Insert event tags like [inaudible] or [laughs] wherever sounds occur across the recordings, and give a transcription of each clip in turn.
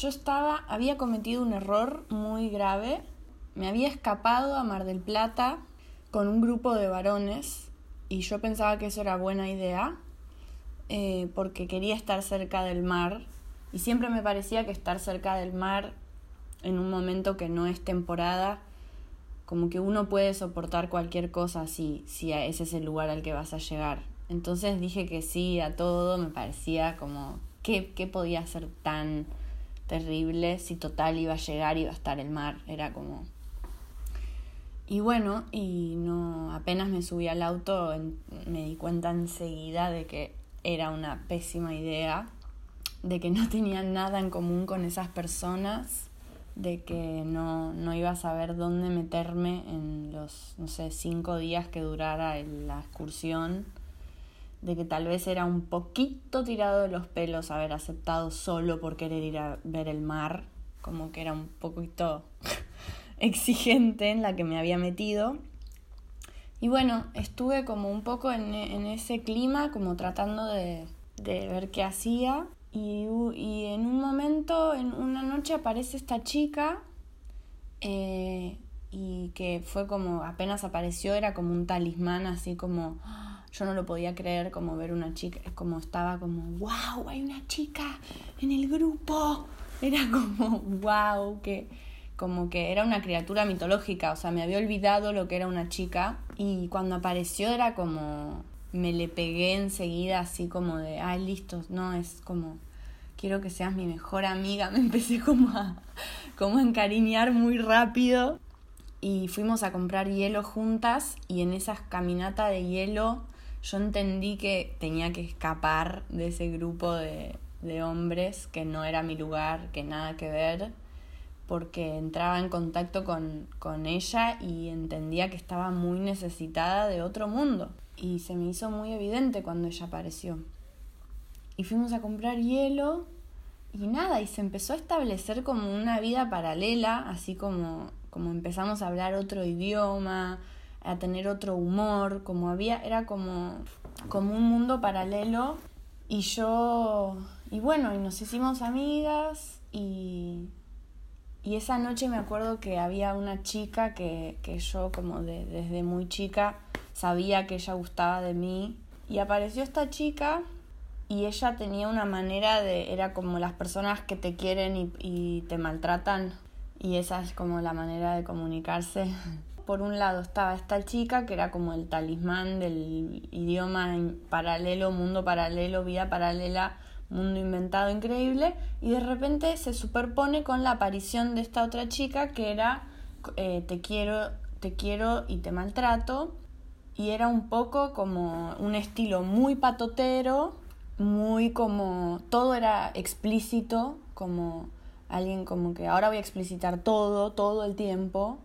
yo estaba, había cometido un error muy grave. Me había escapado a Mar del Plata con un grupo de varones y yo pensaba que eso era buena idea eh, porque quería estar cerca del mar y siempre me parecía que estar cerca del mar en un momento que no es temporada, como que uno puede soportar cualquier cosa si, si ese es el lugar al que vas a llegar. Entonces dije que sí a todo, me parecía como, ¿qué, qué podía ser tan terrible si total iba a llegar iba a estar el mar? Era como... Y bueno, y no, apenas me subí al auto, me di cuenta enseguida de que era una pésima idea, de que no tenía nada en común con esas personas, de que no, no iba a saber dónde meterme en los, no sé, cinco días que durara la excursión, de que tal vez era un poquito tirado de los pelos haber aceptado solo por querer ir a ver el mar, como que era un poquito [laughs] exigente en la que me había metido. Y bueno, estuve como un poco en, ese clima, como tratando de, ver qué hacía. Y, y, en un momento, en una noche, aparece esta chica eh, y que fue como, apenas apareció, era como un talismán, así como, yo no lo podía creer, como ver una chica, como estaba como, wow, hay una chica en el grupo. Era como, [laughs] wow, que como que era una criatura mitológica, o sea, me había olvidado lo que era una chica y cuando apareció era como me le pegué enseguida así como de, ay, listo, no, es como quiero que seas mi mejor amiga, [laughs] me empecé como a como a encariñar muy rápido y fuimos a comprar hielo juntas y en esa caminata de hielo yo entendí que tenía que escapar de ese grupo de, de hombres, que no era mi lugar, que nada que ver porque entraba en contacto con, con ella y entendía que estaba muy necesitada de otro mundo. Y se me hizo muy evidente cuando ella apareció. Y fuimos a comprar hielo y nada, y se empezó a establecer como una vida paralela, así como, como empezamos a hablar otro idioma, a tener otro humor, como había, era como, como un mundo paralelo. Y yo, y bueno, y nos hicimos amigas y, y esa noche me acuerdo que había una chica que, que yo como de, desde muy chica sabía que ella gustaba de mí. Y apareció esta chica y ella tenía una manera de, era como las personas que te quieren y, y te maltratan. Y esa es como la manera de comunicarse. [laughs] Por un lado estaba esta chica que era como el talismán del idioma en paralelo, mundo paralelo, vida paralela mundo inventado increíble, y de repente se superpone con la aparición de esta otra chica que era eh, te quiero, te quiero y te maltrato, y era un poco como un estilo muy patotero, muy como todo era explícito, como alguien como que ahora voy a explicitar todo, todo el tiempo,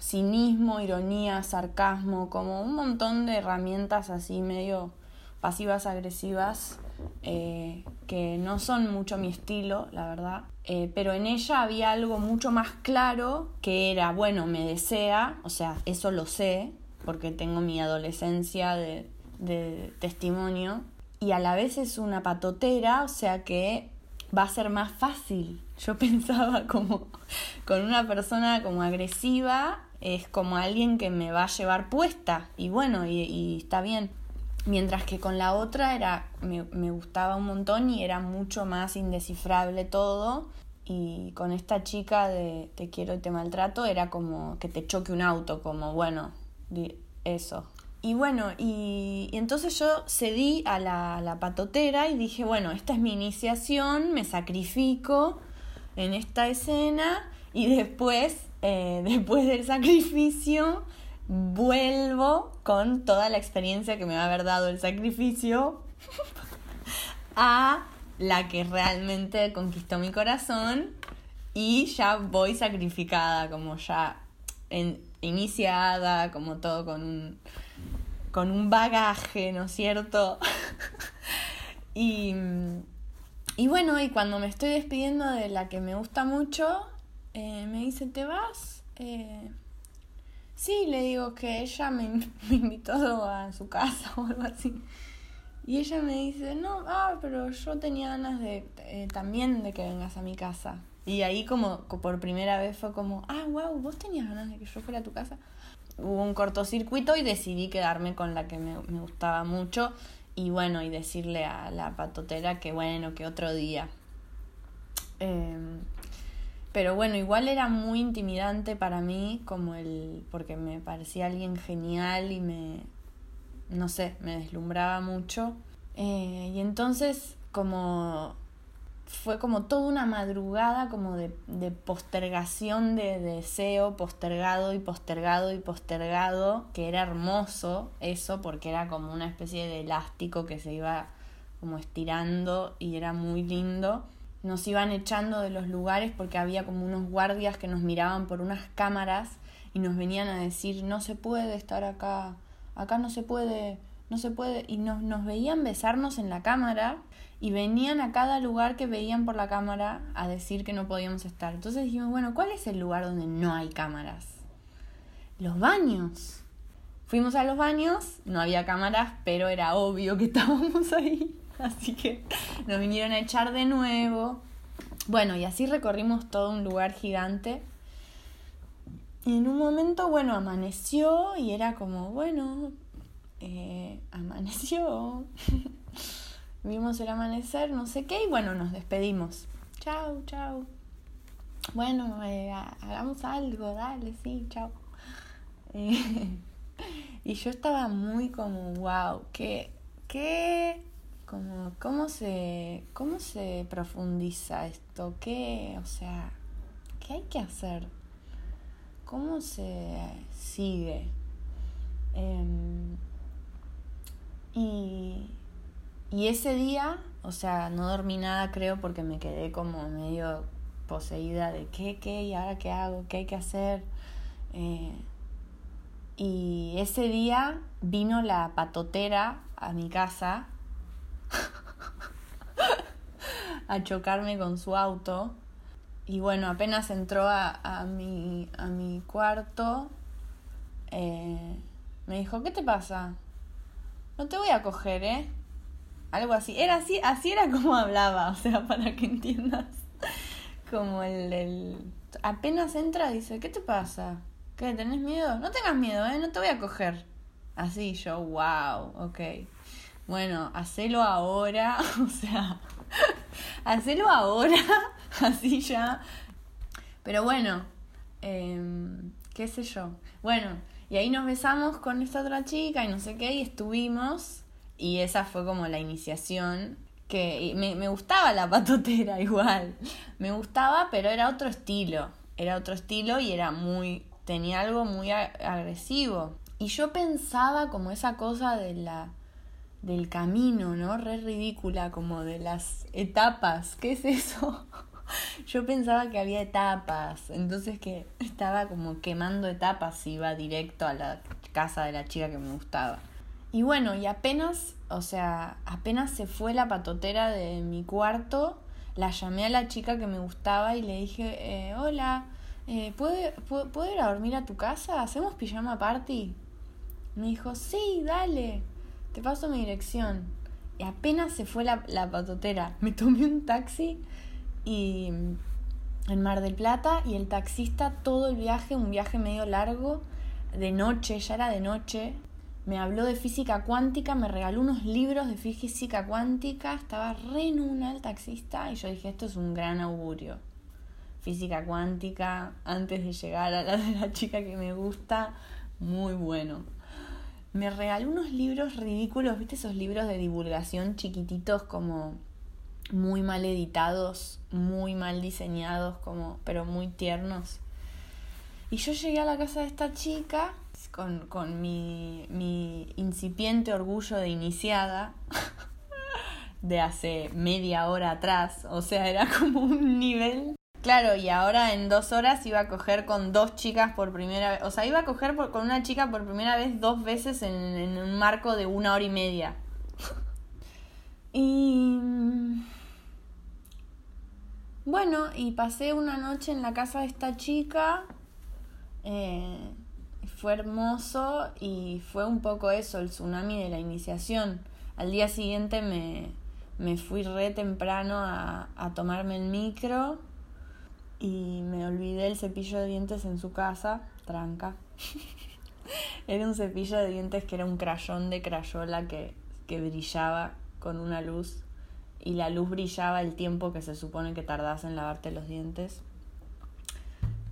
cinismo, ironía, sarcasmo, como un montón de herramientas así medio pasivas agresivas eh, que no son mucho mi estilo, la verdad. Eh, pero en ella había algo mucho más claro que era, bueno, me desea, o sea, eso lo sé, porque tengo mi adolescencia de, de testimonio, y a la vez es una patotera, o sea que va a ser más fácil. Yo [laughs] pensaba como con una persona como agresiva, es como alguien que me va a llevar puesta, y bueno, y está bien. Mientras que con la otra era, me, me gustaba un montón y era mucho más indescifrable todo. Y con esta chica de te quiero y te maltrato era como que te choque un auto, como bueno, eso. Y bueno, y, entonces yo cedí a la, la, patotera y dije, bueno, esta es mi iniciación, me sacrifico en esta escena y después, eh, [laughs] después del sacrificio, vuelvo con toda la experiencia que me va a haber dado el sacrificio [laughs] a la que realmente conquistó mi corazón y ya voy sacrificada, como ya iniciada, como todo con un, con un bagaje, ¿no es cierto? [laughs] y, y bueno, y cuando me estoy despidiendo de la que me gusta mucho, eh, me dice, ¿te vas? Eh, Sí, le digo que ella me, [laughs] invitó a su casa [laughs] o algo así. Y ella me dice, no, ah, pero yo tenía ganas de eh, también de que vengas a mi casa. Y ahí como por primera vez fue como, ah, wow, vos tenías ganas de que yo fuera a tu casa. Hubo un cortocircuito y decidí quedarme con la que me, me gustaba mucho y bueno, y decirle a la patotera que bueno, que otro día. Em, pero bueno, igual era muy intimidante para mí, como el. porque me parecía alguien genial y me. no sé, me deslumbraba mucho. Eh, y entonces, como fue como toda una madrugada como de, de postergación de, deseo, postergado y postergado y postergado, que era hermoso eso porque era como una especie de elástico que se iba como estirando y era muy lindo. Nos iban echando de los lugares porque había como unos guardias que nos miraban por unas cámaras y nos venían a decir no se puede estar acá, acá no se puede, no se puede, y nos, nos veían besarnos en la cámara y venían a cada lugar que veían por la cámara a decir que no podíamos estar. Entonces dijimos, bueno, ¿cuál es el lugar donde no hay cámaras? Los baños. Fuimos a los baños, no había cámaras, pero era obvio que [laughs] estábamos ahí. Así que nos vinieron a echar de nuevo. Bueno, y así recorrimos todo un lugar gigante. Y en un momento, bueno, amaneció y era como, bueno, eh, [laughs] amaneció. [laughs] vimos el amanecer, no sé qué, y bueno, nos despedimos. Chao, chao. Bueno, eh, hagamos algo, dale, sí, chao. [laughs] y yo estaba muy como, wow, ¿qué, qué, como, cómo se, cómo se profundiza esto? ¿Qué, o sea, qué hay que hacer? ¿Cómo se sigue? Em, y y ese día, o sea, no dormí nada creo porque me quedé como medio poseída de qué, qué, y ahora qué hago, qué hay que hacer. Eh, y ese día vino la patotera a mi casa [laughs] a chocarme con su auto. Y bueno, apenas entró a, a, mi, a mi cuarto, eh, me dijo, ¿qué te pasa? No te voy a coger, ¿eh? algo así. Era así, así era como hablaba, o sea, [laughs] para que entiendas. Como el, el... Apenas entra, dice, ¿qué te pasa? ¿Qué? ¿Tenés miedo? No tengas miedo, ¿eh? No te voy a coger. Así yo, wow, ok. Bueno, hacelo ahora, [laughs] o sea, hacelo ahora, [laughs] así ya. Pero bueno, eh, qué sé yo. Bueno, y ahí nos besamos con esta otra chica y no sé qué, y estuvimos y esa fue como la iniciación que me, me gustaba la patotera [laughs] igual. Me gustaba, pero era otro estilo. Era otro estilo y era muy. tenía algo muy agresivo. Y yo pensaba como esa cosa de la del camino, ¿no? Re ridícula, como de las etapas. ¿Qué es eso? [laughs] Yo pensaba que había etapas, entonces que estaba como quemando etapas y iba directo a la casa de la chica que me gustaba. Y bueno, y apenas, o sea, apenas se fue la patotera de mi cuarto, la llamé a la chica que me gustaba y le dije, eh, hola, eh, ¿puedo, ir a dormir a tu casa? ¿Hacemos pijama party? Me dijo, sí, dale, te paso mi dirección. Y apenas se fue la, la patotera, me tomé un taxi y en Mar del Plata y el taxista todo el viaje, un viaje medio largo, de noche, ya era de noche, me habló de física cuántica, me regaló unos libros de física cuántica, estaba re en una el taxista y yo dije, esto es un gran augurio. Física cuántica, antes de llegar a la de [laughs] la chica que me gusta, muy bueno. Me regaló unos libros ridículos, ¿viste esos libros de divulgación chiquititos como muy mal editados, muy mal diseñados, como pero muy tiernos? Y yo llegué a la casa de esta chica con, con mi, mi incipiente orgullo de iniciada [laughs] de hace media hora atrás, o sea, era [laughs] como un nivel. Claro, y ahora en dos horas iba a coger con dos chicas por primera vez, o sea, iba a coger con una chica por primera vez dos veces en, en un marco de una hora y media. [laughs] y... Bueno, y pasé una noche en la casa de esta chica. Eh, fue hermoso y fue un poco eso, el tsunami de la iniciación. Al día siguiente me, me fui re temprano a, a tomarme el micro y me olvidé el cepillo de dientes en su casa, tranca. [laughs] era un cepillo de dientes que era un crayón de crayola que, que brillaba con una luz y la luz brillaba el tiempo que se supone que tardas en lavarte los dientes.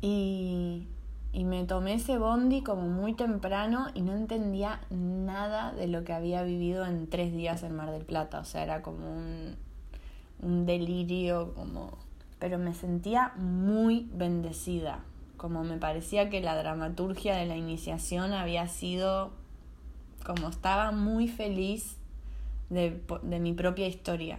Y, y me tomé ese bondi como muy temprano y no entendía nada de lo que había vivido en tres días en Mar del Plata. O sea, era como un, un delirio, como... Pero me sentía muy bendecida, como me parecía que la dramaturgia de la iniciación había sido, como estaba muy feliz de, de mi propia historia